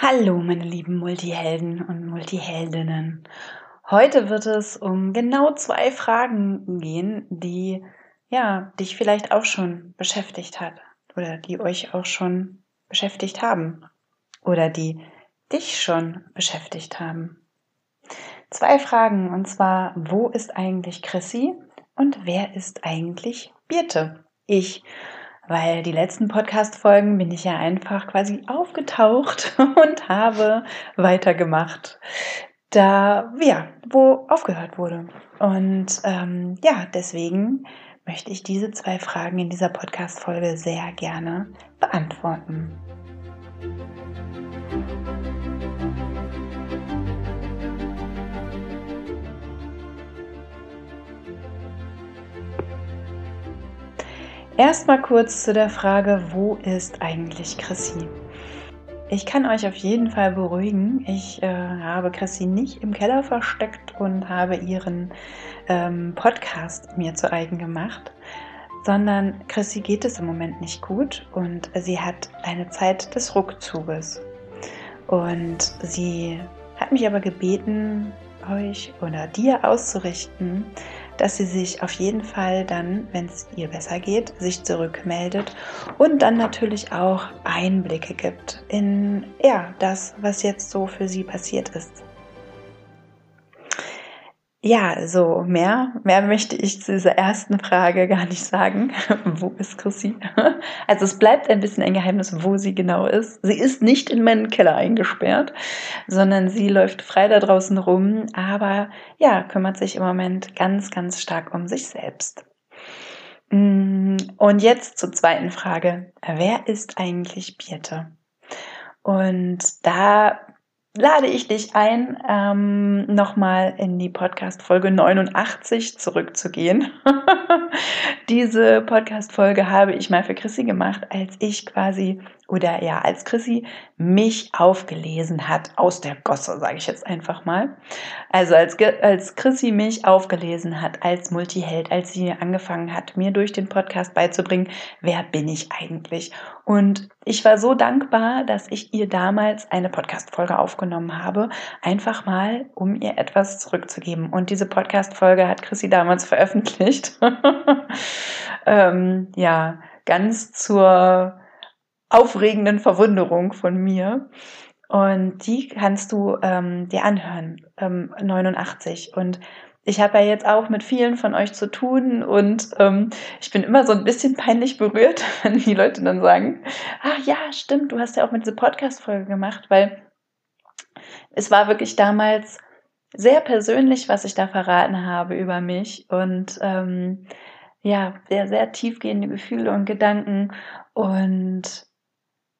Hallo, meine lieben Multihelden und Multiheldinnen. Heute wird es um genau zwei Fragen gehen, die ja dich vielleicht auch schon beschäftigt hat oder die euch auch schon beschäftigt haben oder die dich schon beschäftigt haben. Zwei Fragen und zwar, wo ist eigentlich Chrissy und wer ist eigentlich Birte? Ich weil die letzten Podcast-Folgen bin ich ja einfach quasi aufgetaucht und habe weitergemacht, da, ja, wo aufgehört wurde. Und ähm, ja, deswegen möchte ich diese zwei Fragen in dieser Podcast-Folge sehr gerne beantworten. Erstmal kurz zu der Frage, wo ist eigentlich Chrissy? Ich kann euch auf jeden Fall beruhigen. Ich äh, habe Chrissy nicht im Keller versteckt und habe ihren ähm, Podcast mir zu eigen gemacht, sondern Chrissy geht es im Moment nicht gut und sie hat eine Zeit des Rückzuges. Und sie hat mich aber gebeten, euch oder dir auszurichten, dass sie sich auf jeden Fall dann, wenn es ihr besser geht, sich zurückmeldet und dann natürlich auch Einblicke gibt in ja, das, was jetzt so für sie passiert ist. Ja, so mehr, mehr möchte ich zu dieser ersten Frage gar nicht sagen. wo ist Chrissy? Also es bleibt ein bisschen ein Geheimnis, wo sie genau ist. Sie ist nicht in meinen Keller eingesperrt, sondern sie läuft frei da draußen rum, aber ja, kümmert sich im Moment ganz, ganz stark um sich selbst. Mm, und jetzt zur zweiten Frage. Wer ist eigentlich Birte? Und da lade ich dich ein, ähm, nochmal in die Podcast-Folge 89 zurückzugehen. Diese Podcast-Folge habe ich mal für Chrissy gemacht, als ich quasi, oder ja, als Chrissy mich aufgelesen hat aus der Gosse, sage ich jetzt einfach mal. Also als, als Chrissy mich aufgelesen hat als Multiheld, als sie angefangen hat, mir durch den Podcast beizubringen, wer bin ich eigentlich? Und ich war so dankbar, dass ich ihr damals eine Podcast-Folge aufgenommen habe, einfach mal, um ihr etwas zurückzugeben. Und diese Podcast-Folge hat Chrissy damals veröffentlicht. ähm, ja, ganz zur aufregenden Verwunderung von mir. Und die kannst du ähm, dir anhören, ähm, 89. Und ich habe ja jetzt auch mit vielen von euch zu tun und ähm, ich bin immer so ein bisschen peinlich berührt, wenn die Leute dann sagen, ah ja, stimmt, du hast ja auch mit dieser Podcast-Folge gemacht, weil es war wirklich damals sehr persönlich, was ich da verraten habe über mich und ähm, ja, sehr, sehr tiefgehende Gefühle und Gedanken und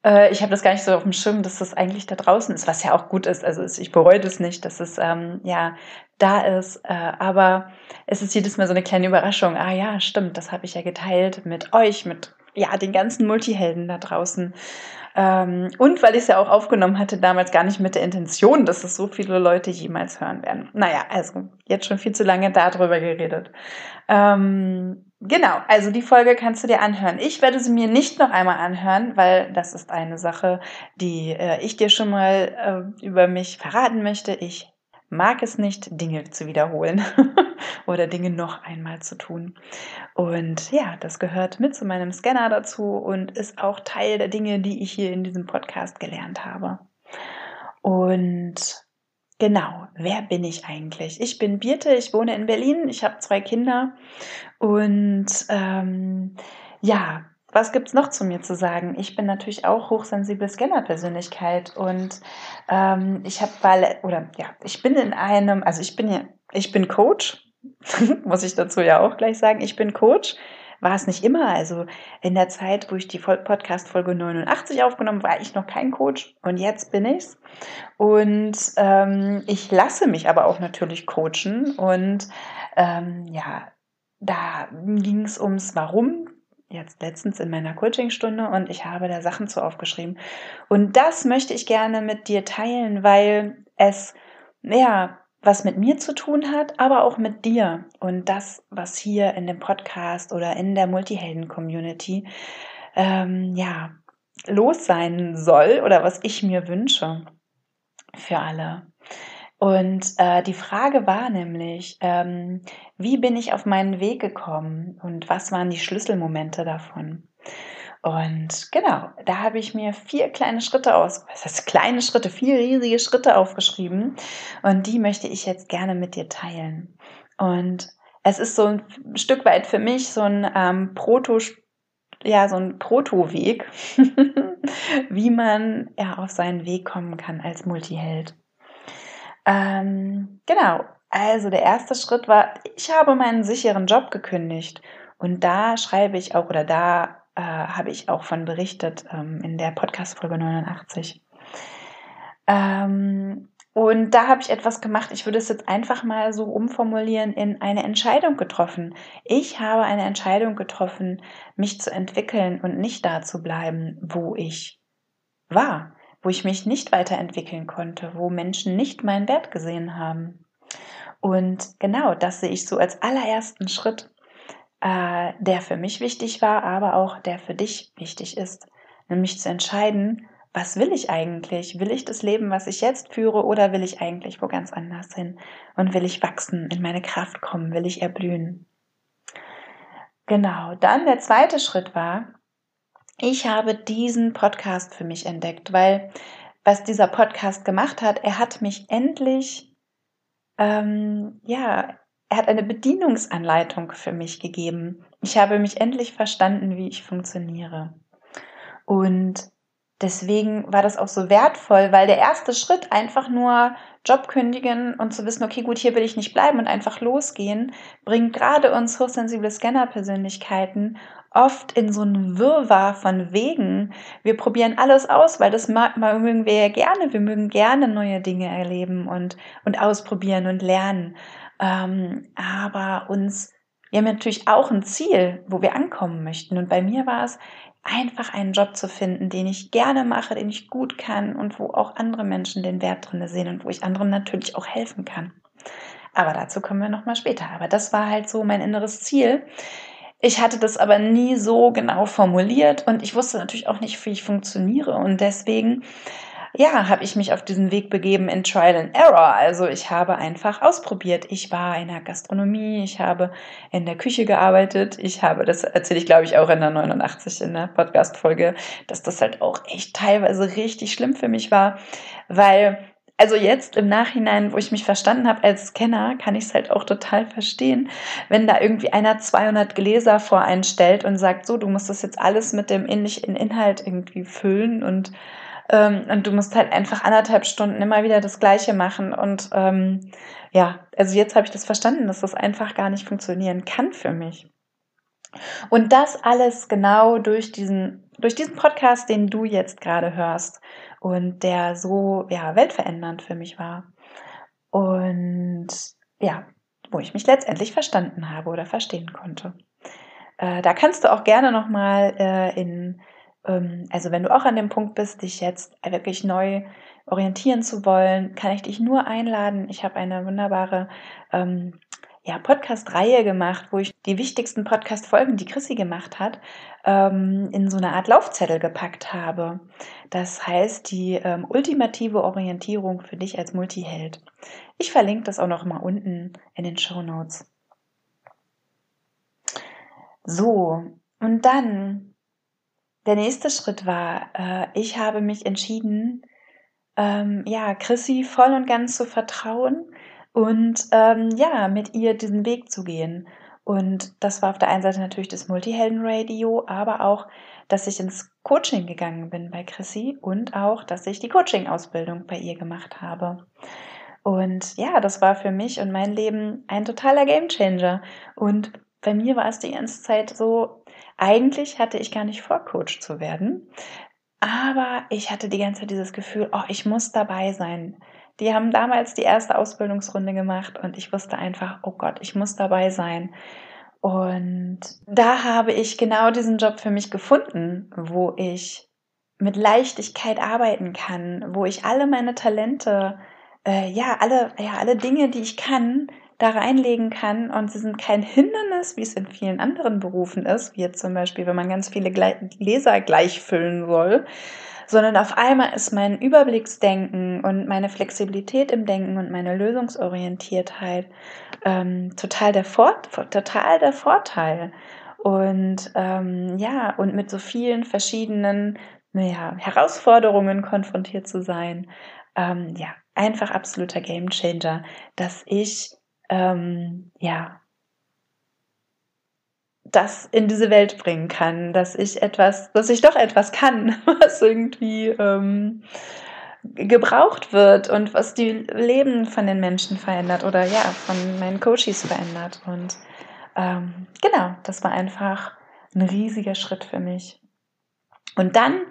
äh, ich habe das gar nicht so auf dem Schirm, dass das eigentlich da draußen ist, was ja auch gut ist. Also ich bereue das nicht, dass es ähm, ja da ist. Äh, aber es ist jedes Mal so eine kleine Überraschung. Ah ja, stimmt, das habe ich ja geteilt mit euch, mit ja den ganzen Multihelden da draußen. Ähm, und weil ich es ja auch aufgenommen hatte, damals gar nicht mit der Intention, dass es so viele Leute jemals hören werden. Naja, also jetzt schon viel zu lange darüber geredet. Ähm, genau, also die Folge kannst du dir anhören. Ich werde sie mir nicht noch einmal anhören, weil das ist eine Sache, die äh, ich dir schon mal äh, über mich verraten möchte. Ich mag es nicht, Dinge zu wiederholen oder Dinge noch einmal zu tun. Und ja, das gehört mit zu meinem Scanner dazu und ist auch Teil der Dinge, die ich hier in diesem Podcast gelernt habe. Und genau, wer bin ich eigentlich? Ich bin Birte, ich wohne in Berlin, ich habe zwei Kinder und ähm, ja, was gibt's noch zu mir zu sagen? Ich bin natürlich auch hochsensible Scanner-Persönlichkeit und ähm, ich habe weil oder ja, ich bin in einem, also ich bin ja, ich bin Coach, muss ich dazu ja auch gleich sagen. Ich bin Coach. War es nicht immer. Also in der Zeit, wo ich die Podcast-Folge 89 aufgenommen, war ich noch kein Coach und jetzt bin ich's. Und ähm, ich lasse mich aber auch natürlich coachen und ähm, ja, da ging es ums Warum jetzt letztens in meiner Coachingstunde und ich habe da Sachen zu aufgeschrieben. Und das möchte ich gerne mit dir teilen, weil es, ja, was mit mir zu tun hat, aber auch mit dir und das, was hier in dem Podcast oder in der Multihelden-Community, ähm, ja, los sein soll oder was ich mir wünsche für alle. Und äh, die Frage war nämlich, ähm, wie bin ich auf meinen Weg gekommen und was waren die Schlüsselmomente davon? Und genau, da habe ich mir vier kleine Schritte aus, was heißt kleine Schritte, vier riesige Schritte aufgeschrieben und die möchte ich jetzt gerne mit dir teilen. Und es ist so ein Stück weit für mich so ein ähm, Proto, ja, so ein Proto-Weg, wie man ja auf seinen Weg kommen kann als Multiheld. Ähm, genau, also der erste Schritt war, ich habe meinen sicheren Job gekündigt. Und da schreibe ich auch, oder da äh, habe ich auch von berichtet ähm, in der Podcast-Folge 89. Ähm, und da habe ich etwas gemacht, ich würde es jetzt einfach mal so umformulieren in eine Entscheidung getroffen. Ich habe eine Entscheidung getroffen, mich zu entwickeln und nicht da zu bleiben, wo ich war wo ich mich nicht weiterentwickeln konnte, wo Menschen nicht meinen Wert gesehen haben. Und genau das sehe ich so als allerersten Schritt, äh, der für mich wichtig war, aber auch der für dich wichtig ist, nämlich zu entscheiden, was will ich eigentlich? Will ich das Leben, was ich jetzt führe, oder will ich eigentlich wo ganz anders hin? Und will ich wachsen, in meine Kraft kommen, will ich erblühen? Genau, dann der zweite Schritt war, ich habe diesen Podcast für mich entdeckt, weil was dieser Podcast gemacht hat, er hat mich endlich, ähm, ja, er hat eine Bedienungsanleitung für mich gegeben. Ich habe mich endlich verstanden, wie ich funktioniere. Und deswegen war das auch so wertvoll, weil der erste Schritt einfach nur Job kündigen und zu wissen, okay, gut, hier will ich nicht bleiben und einfach losgehen, bringt gerade uns hochsensible Scanner-Persönlichkeiten oft in so einen Wirrwarr von Wegen. Wir probieren alles aus, weil das mögen wir ja gerne. Wir mögen gerne neue Dinge erleben und, und ausprobieren und lernen. Ähm, aber uns, wir haben natürlich auch ein Ziel, wo wir ankommen möchten. Und bei mir war es einfach einen Job zu finden, den ich gerne mache, den ich gut kann und wo auch andere Menschen den Wert drin sehen und wo ich anderen natürlich auch helfen kann. Aber dazu kommen wir nochmal später. Aber das war halt so mein inneres Ziel. Ich hatte das aber nie so genau formuliert und ich wusste natürlich auch nicht, wie ich funktioniere und deswegen ja, habe ich mich auf diesen Weg begeben in Trial and Error. Also ich habe einfach ausprobiert. Ich war in der Gastronomie, ich habe in der Küche gearbeitet. Ich habe, das erzähle ich glaube ich auch in der 89 in der Podcast-Folge, dass das halt auch echt teilweise richtig schlimm für mich war, weil also jetzt im Nachhinein, wo ich mich verstanden habe als Scanner, kann ich es halt auch total verstehen, wenn da irgendwie einer 200 Gläser vor einen stellt und sagt, so, du musst das jetzt alles mit dem ähnlichen Inhalt irgendwie füllen und ähm, und du musst halt einfach anderthalb Stunden immer wieder das Gleiche machen. Und ähm, ja, also jetzt habe ich das verstanden, dass das einfach gar nicht funktionieren kann für mich. Und das alles genau durch diesen, durch diesen Podcast, den du jetzt gerade hörst und der so, ja, weltverändernd für mich war. Und ja, wo ich mich letztendlich verstanden habe oder verstehen konnte. Äh, da kannst du auch gerne nochmal äh, in ähm, also wenn du auch an dem Punkt bist, dich jetzt wirklich neu orientieren zu wollen, kann ich dich nur einladen. Ich habe eine wunderbare ähm, ja, Podcast-Reihe gemacht, wo ich die wichtigsten Podcast-Folgen, die Chrissy gemacht hat, ähm, in so eine Art Laufzettel gepackt habe. Das heißt, die ähm, ultimative Orientierung für dich als Multiheld. Ich verlinke das auch noch mal unten in den Show Notes. So, und dann der nächste Schritt war, äh, ich habe mich entschieden, ähm, ja, Chrissy voll und ganz zu vertrauen und ähm, ja, mit ihr diesen Weg zu gehen. Und das war auf der einen Seite natürlich das Multihelden-Radio, aber auch, dass ich ins Coaching gegangen bin bei Chrissy und auch, dass ich die Coaching-Ausbildung bei ihr gemacht habe. Und ja, das war für mich und mein Leben ein totaler Gamechanger. Und bei mir war es die ganze Zeit so, eigentlich hatte ich gar nicht vor, Coach zu werden, aber ich hatte die ganze Zeit dieses Gefühl, oh, ich muss dabei sein. Die haben damals die erste Ausbildungsrunde gemacht und ich wusste einfach, oh Gott, ich muss dabei sein. Und da habe ich genau diesen Job für mich gefunden, wo ich mit Leichtigkeit arbeiten kann, wo ich alle meine Talente, äh, ja, alle, ja, alle Dinge, die ich kann, da reinlegen kann und sie sind kein Hindernis, wie es in vielen anderen Berufen ist, wie jetzt zum Beispiel, wenn man ganz viele Leser gleich füllen soll, sondern auf einmal ist mein Überblicksdenken und meine Flexibilität im Denken und meine Lösungsorientiertheit ähm, total, der total der Vorteil. Und ähm, ja, und mit so vielen verschiedenen naja, Herausforderungen konfrontiert zu sein, ähm, ja, einfach absoluter Gamechanger, dass ich ähm, ja das in diese Welt bringen kann, dass ich etwas, dass ich doch etwas kann, was irgendwie ähm, gebraucht wird und was die Leben von den Menschen verändert oder ja, von meinen Coaches verändert. Und ähm, genau, das war einfach ein riesiger Schritt für mich. Und dann,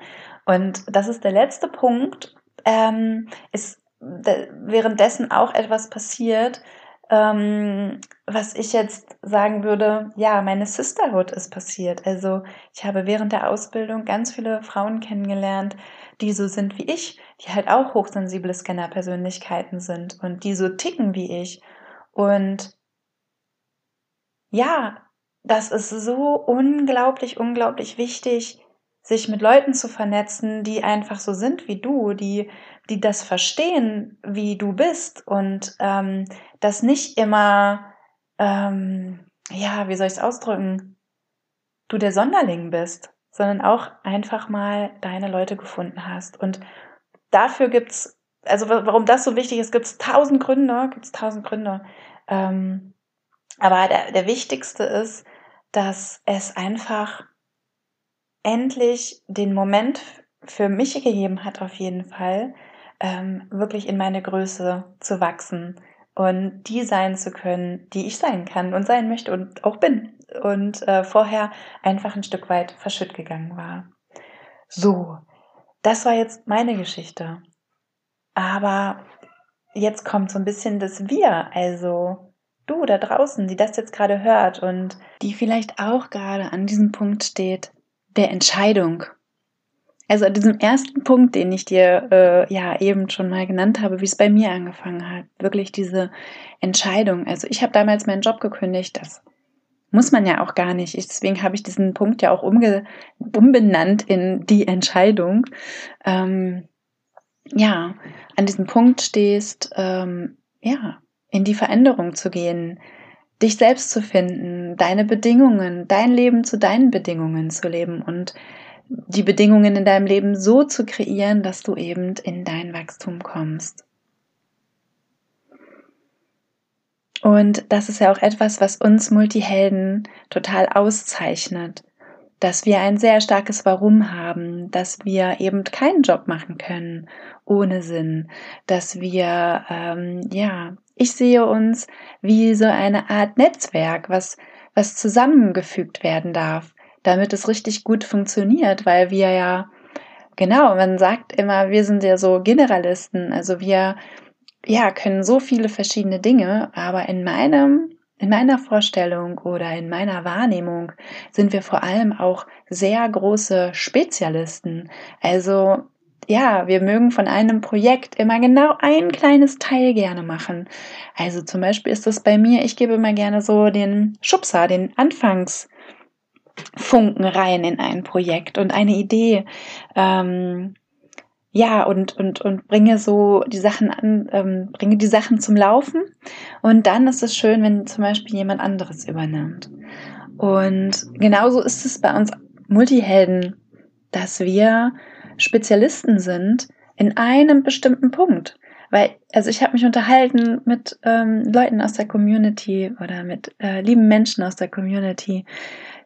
und das ist der letzte Punkt, ähm, ist währenddessen auch etwas passiert, ähm, was ich jetzt sagen würde, ja, meine Sisterhood ist passiert. Also ich habe während der Ausbildung ganz viele Frauen kennengelernt, die so sind wie ich, die halt auch hochsensible Scanner-Persönlichkeiten sind und die so ticken wie ich. Und ja, das ist so unglaublich, unglaublich wichtig, sich mit Leuten zu vernetzen, die einfach so sind wie du, die, die das verstehen, wie du bist und ähm, das nicht immer, ähm, ja, wie soll ich es ausdrücken, du der Sonderling bist, sondern auch einfach mal deine Leute gefunden hast. Und dafür gibt's, also warum das so wichtig ist, gibt's tausend Gründe, gibt's tausend Gründe. Ähm, aber der, der wichtigste ist, dass es einfach endlich den Moment für mich gegeben hat, auf jeden Fall, ähm, wirklich in meine Größe zu wachsen und die sein zu können, die ich sein kann und sein möchte und auch bin. Und äh, vorher einfach ein Stück weit verschütt gegangen war. So, das war jetzt meine Geschichte. Aber jetzt kommt so ein bisschen das Wir, also du da draußen, die das jetzt gerade hört und die vielleicht auch gerade an diesem Punkt steht, der Entscheidung. Also an diesem ersten Punkt, den ich dir äh, ja eben schon mal genannt habe, wie es bei mir angefangen hat, wirklich diese Entscheidung. Also ich habe damals meinen Job gekündigt, das muss man ja auch gar nicht. Ich, deswegen habe ich diesen Punkt ja auch umge umbenannt in die Entscheidung. Ähm, ja, an diesem Punkt stehst, ähm, ja, in die Veränderung zu gehen, dich selbst zu finden, deine Bedingungen, dein Leben zu deinen Bedingungen zu leben und die Bedingungen in deinem Leben so zu kreieren, dass du eben in dein Wachstum kommst. Und das ist ja auch etwas, was uns Multihelden total auszeichnet, dass wir ein sehr starkes Warum haben, dass wir eben keinen Job machen können ohne Sinn, dass wir ähm, ja ich sehe uns wie so eine Art Netzwerk, was, was zusammengefügt werden darf, damit es richtig gut funktioniert, weil wir ja, genau, man sagt immer, wir sind ja so Generalisten, also wir, ja, können so viele verschiedene Dinge, aber in meinem in meiner Vorstellung oder in meiner Wahrnehmung sind wir vor allem auch sehr große Spezialisten. Also ja, wir mögen von einem Projekt immer genau ein kleines Teil gerne machen. Also zum Beispiel ist das bei mir, ich gebe immer gerne so den Schubser, den Anfangsfunken rein in ein Projekt und eine Idee. Ähm, ja, und, und, und bringe so die Sachen an, ähm, bringe die Sachen zum Laufen. Und dann ist es schön, wenn zum Beispiel jemand anderes übernimmt. Und genauso ist es bei uns Multihelden, dass wir Spezialisten sind in einem bestimmten Punkt. Weil, also ich habe mich unterhalten mit ähm, Leuten aus der Community oder mit äh, lieben Menschen aus der Community,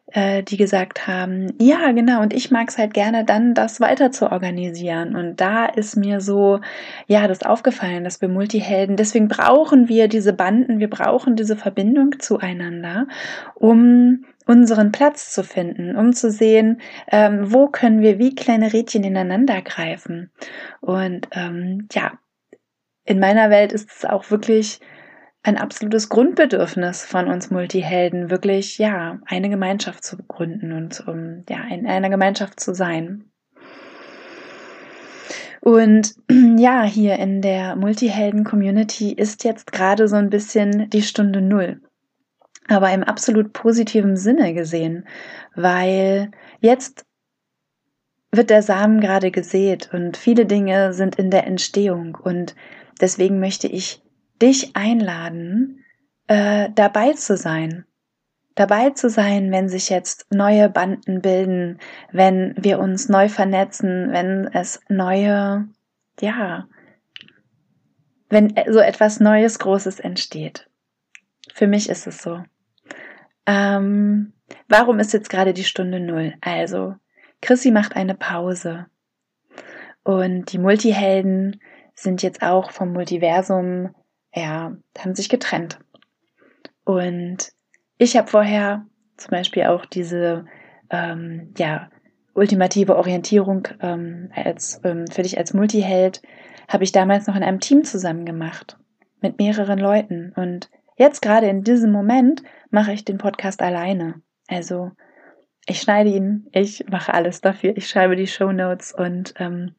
äh, die gesagt haben, ja, genau, und ich mag es halt gerne dann, das weiter zu organisieren. Und da ist mir so, ja, das aufgefallen, dass wir Multihelden, deswegen brauchen wir diese Banden, wir brauchen diese Verbindung zueinander, um unseren Platz zu finden, um zu sehen, ähm, wo können wir wie kleine Rädchen ineinander greifen. Und ähm, ja, in meiner Welt ist es auch wirklich ein absolutes Grundbedürfnis von uns Multihelden, wirklich ja eine Gemeinschaft zu gründen und um ja in einer Gemeinschaft zu sein. Und ja, hier in der Multihelden-Community ist jetzt gerade so ein bisschen die Stunde Null. Aber im absolut positiven Sinne gesehen, weil jetzt wird der Samen gerade gesät und viele Dinge sind in der Entstehung und deswegen möchte ich dich einladen, äh, dabei zu sein. Dabei zu sein, wenn sich jetzt neue Banden bilden, wenn wir uns neu vernetzen, wenn es neue, ja, wenn so etwas Neues, Großes entsteht. Für mich ist es so. Ähm, warum ist jetzt gerade die Stunde Null? Also, Chrissy macht eine Pause. Und die Multihelden sind jetzt auch vom Multiversum, ja, haben sich getrennt. Und ich habe vorher zum Beispiel auch diese, ähm, ja, ultimative Orientierung ähm, als, ähm, für dich als Multiheld, habe ich damals noch in einem Team zusammen gemacht. Mit mehreren Leuten. Und jetzt gerade in diesem Moment mache ich den Podcast alleine. Also ich schneide ihn, ich mache alles dafür, ich schreibe die Show Notes und ähm,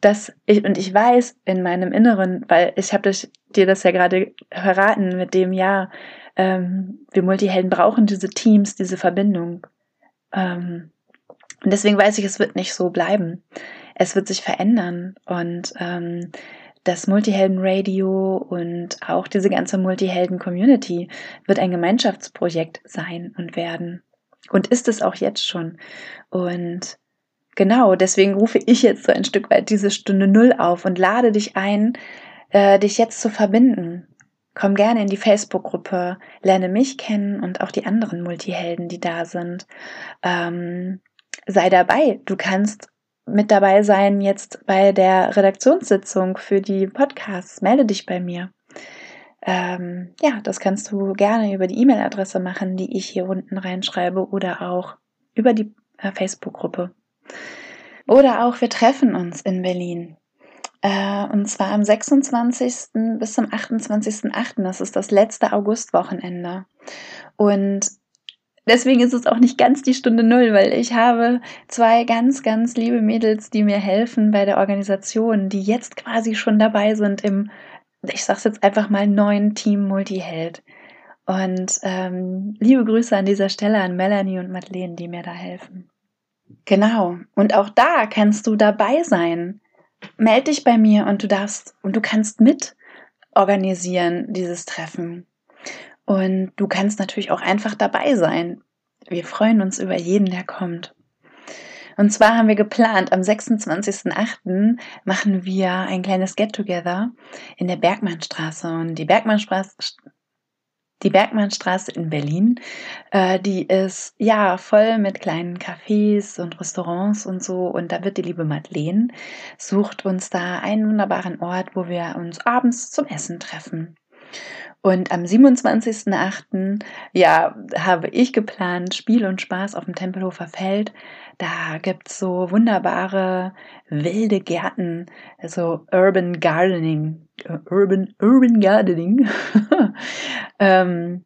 das ich und ich weiß in meinem Inneren, weil ich habe dir das ja gerade verraten mit dem ja, ähm, wir Multihelden brauchen diese Teams, diese Verbindung. Ähm, und deswegen weiß ich, es wird nicht so bleiben. Es wird sich verändern und ähm, das Multihelden-Radio und auch diese ganze Multihelden-Community wird ein Gemeinschaftsprojekt sein und werden. Und ist es auch jetzt schon. Und genau, deswegen rufe ich jetzt so ein Stück weit diese Stunde Null auf und lade dich ein, äh, dich jetzt zu verbinden. Komm gerne in die Facebook-Gruppe, lerne mich kennen und auch die anderen Multihelden, die da sind. Ähm, sei dabei. Du kannst mit dabei sein jetzt bei der Redaktionssitzung für die Podcasts. Melde dich bei mir. Ähm, ja, das kannst du gerne über die E-Mail-Adresse machen, die ich hier unten reinschreibe oder auch über die äh, Facebook-Gruppe. Oder auch wir treffen uns in Berlin. Äh, und zwar am 26. bis zum 28.8. Das ist das letzte Augustwochenende. Und deswegen ist es auch nicht ganz die Stunde Null, weil ich habe zwei ganz, ganz liebe Mädels, die mir helfen bei der Organisation, die jetzt quasi schon dabei sind im, ich sag's jetzt einfach mal, neuen Team Multiheld. Und ähm, liebe Grüße an dieser Stelle an Melanie und Madeleine, die mir da helfen. Genau. Und auch da kannst du dabei sein. Meld dich bei mir und du darfst und du kannst mit organisieren dieses Treffen. Und du kannst natürlich auch einfach dabei sein. Wir freuen uns über jeden, der kommt. Und zwar haben wir geplant, am 26.08. machen wir ein kleines Get-Together in der Bergmannstraße. Und die Bergmannstraße, die Bergmannstraße in Berlin, äh, die ist ja voll mit kleinen Cafés und Restaurants und so. Und da wird die liebe Madeleine, sucht uns da einen wunderbaren Ort, wo wir uns abends zum Essen treffen. Und am 27.08. ja, habe ich geplant, Spiel und Spaß auf dem Tempelhofer Feld. Da gibt's so wunderbare wilde Gärten, so Urban Gardening. Urban, Urban Gardening. ähm,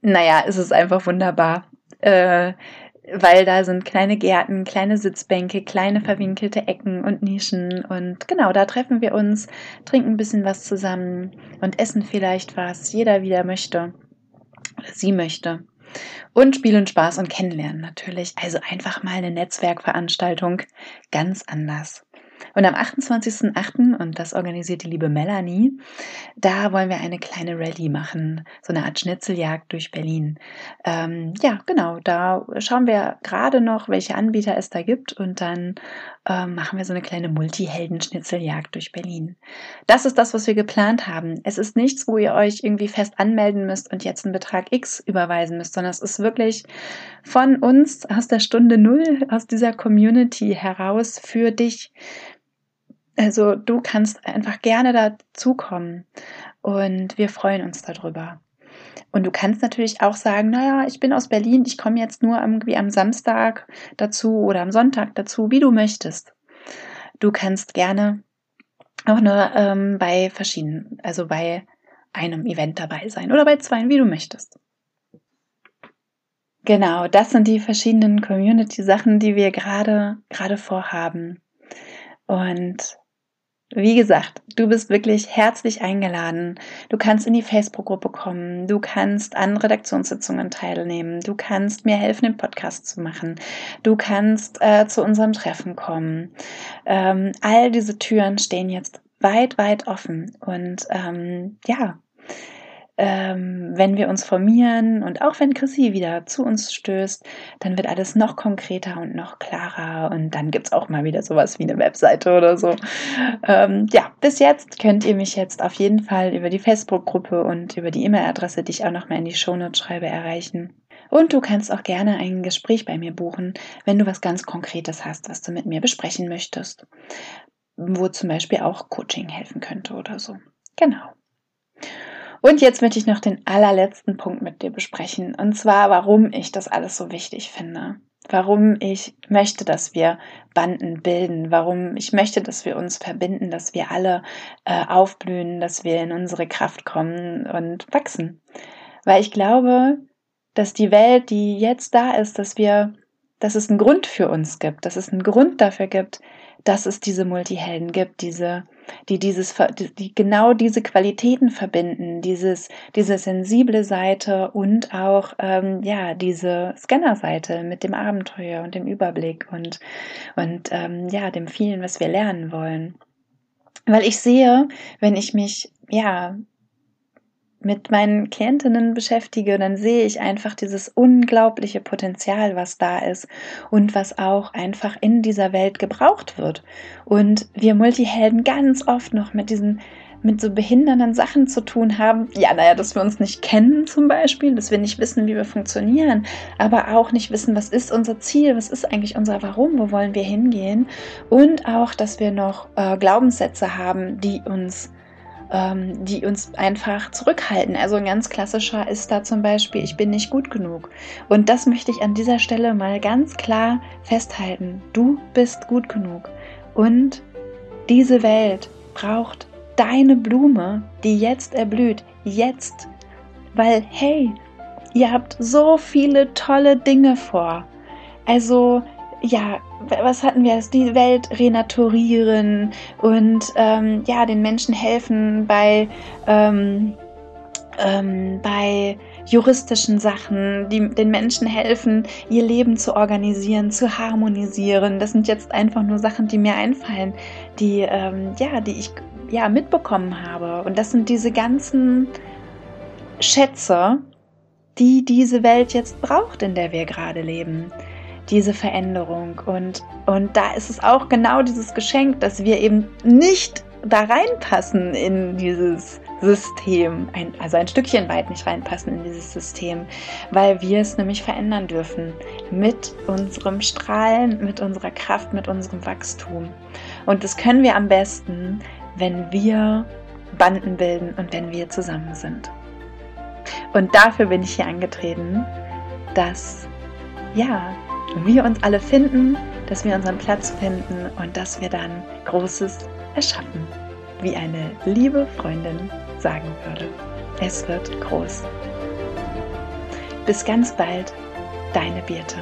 naja, es ist einfach wunderbar. Äh, weil da sind kleine Gärten, kleine Sitzbänke, kleine verwinkelte Ecken und Nischen und genau, da treffen wir uns, trinken ein bisschen was zusammen und essen vielleicht was, jeder wieder möchte oder sie möchte. Und Spiel und Spaß und Kennenlernen natürlich. Also einfach mal eine Netzwerkveranstaltung ganz anders. Und am 28.08., und das organisiert die liebe Melanie, da wollen wir eine kleine Rallye machen, so eine Art Schnitzeljagd durch Berlin. Ähm, ja, genau, da schauen wir gerade noch, welche Anbieter es da gibt und dann ähm, machen wir so eine kleine Multihelden-Schnitzeljagd durch Berlin. Das ist das, was wir geplant haben. Es ist nichts, wo ihr euch irgendwie fest anmelden müsst und jetzt einen Betrag X überweisen müsst, sondern es ist wirklich von uns aus der Stunde Null, aus dieser Community heraus für dich also du kannst einfach gerne dazukommen und wir freuen uns darüber. Und du kannst natürlich auch sagen, naja, ich bin aus Berlin, ich komme jetzt nur irgendwie am Samstag dazu oder am Sonntag dazu, wie du möchtest. Du kannst gerne auch nur ähm, bei verschiedenen, also bei einem Event dabei sein oder bei zwei, wie du möchtest. Genau, das sind die verschiedenen Community-Sachen, die wir gerade gerade vorhaben. Und wie gesagt, du bist wirklich herzlich eingeladen. Du kannst in die Facebook-Gruppe kommen, du kannst an Redaktionssitzungen teilnehmen, du kannst mir helfen, den Podcast zu machen, du kannst äh, zu unserem Treffen kommen. Ähm, all diese Türen stehen jetzt weit, weit offen. Und ähm, ja, ähm, wenn wir uns formieren und auch wenn Chrissy wieder zu uns stößt, dann wird alles noch konkreter und noch klarer und dann gibt es auch mal wieder sowas wie eine Webseite oder so. Ähm, ja, bis jetzt könnt ihr mich jetzt auf jeden Fall über die Facebook-Gruppe und über die E-Mail-Adresse, die ich auch noch mal in die Shownotes schreibe, erreichen. Und du kannst auch gerne ein Gespräch bei mir buchen, wenn du was ganz Konkretes hast, was du mit mir besprechen möchtest, wo zum Beispiel auch Coaching helfen könnte oder so. Genau. Und jetzt möchte ich noch den allerletzten Punkt mit dir besprechen. Und zwar, warum ich das alles so wichtig finde. Warum ich möchte, dass wir Banden bilden. Warum ich möchte, dass wir uns verbinden, dass wir alle äh, aufblühen, dass wir in unsere Kraft kommen und wachsen. Weil ich glaube, dass die Welt, die jetzt da ist, dass wir, dass es einen Grund für uns gibt, dass es einen Grund dafür gibt, dass es diese Multihelden gibt, diese, die dieses, die genau diese Qualitäten verbinden, dieses, diese sensible Seite und auch, ähm, ja, diese Scanner-Seite mit dem Abenteuer und dem Überblick und, und, ähm, ja, dem vielen, was wir lernen wollen. Weil ich sehe, wenn ich mich, ja, mit meinen Klientinnen beschäftige, dann sehe ich einfach dieses unglaubliche Potenzial, was da ist und was auch einfach in dieser Welt gebraucht wird. Und wir Multihelden ganz oft noch mit diesen mit so behindernden Sachen zu tun haben. Ja, naja, dass wir uns nicht kennen zum Beispiel, dass wir nicht wissen, wie wir funktionieren, aber auch nicht wissen, was ist unser Ziel, was ist eigentlich unser Warum, wo wollen wir hingehen und auch, dass wir noch äh, Glaubenssätze haben, die uns ähm, die uns einfach zurückhalten. Also ein ganz klassischer ist da zum Beispiel, ich bin nicht gut genug. Und das möchte ich an dieser Stelle mal ganz klar festhalten. Du bist gut genug. Und diese Welt braucht deine Blume, die jetzt erblüht. Jetzt. Weil, hey, ihr habt so viele tolle Dinge vor. Also ja, was hatten wir? Die Welt renaturieren und ähm, ja, den Menschen helfen bei, ähm, ähm, bei juristischen Sachen, die den Menschen helfen, ihr Leben zu organisieren, zu harmonisieren. Das sind jetzt einfach nur Sachen, die mir einfallen, die ähm, ja, die ich ja mitbekommen habe. Und das sind diese ganzen Schätze, die diese Welt jetzt braucht, in der wir gerade leben diese Veränderung. Und, und da ist es auch genau dieses Geschenk, dass wir eben nicht da reinpassen in dieses System, ein, also ein Stückchen weit nicht reinpassen in dieses System, weil wir es nämlich verändern dürfen mit unserem Strahlen, mit unserer Kraft, mit unserem Wachstum. Und das können wir am besten, wenn wir Banden bilden und wenn wir zusammen sind. Und dafür bin ich hier angetreten, dass ja, wir uns alle finden, dass wir unseren Platz finden und dass wir dann Großes erschaffen, wie eine liebe Freundin sagen würde. Es wird groß. Bis ganz bald, deine Birte.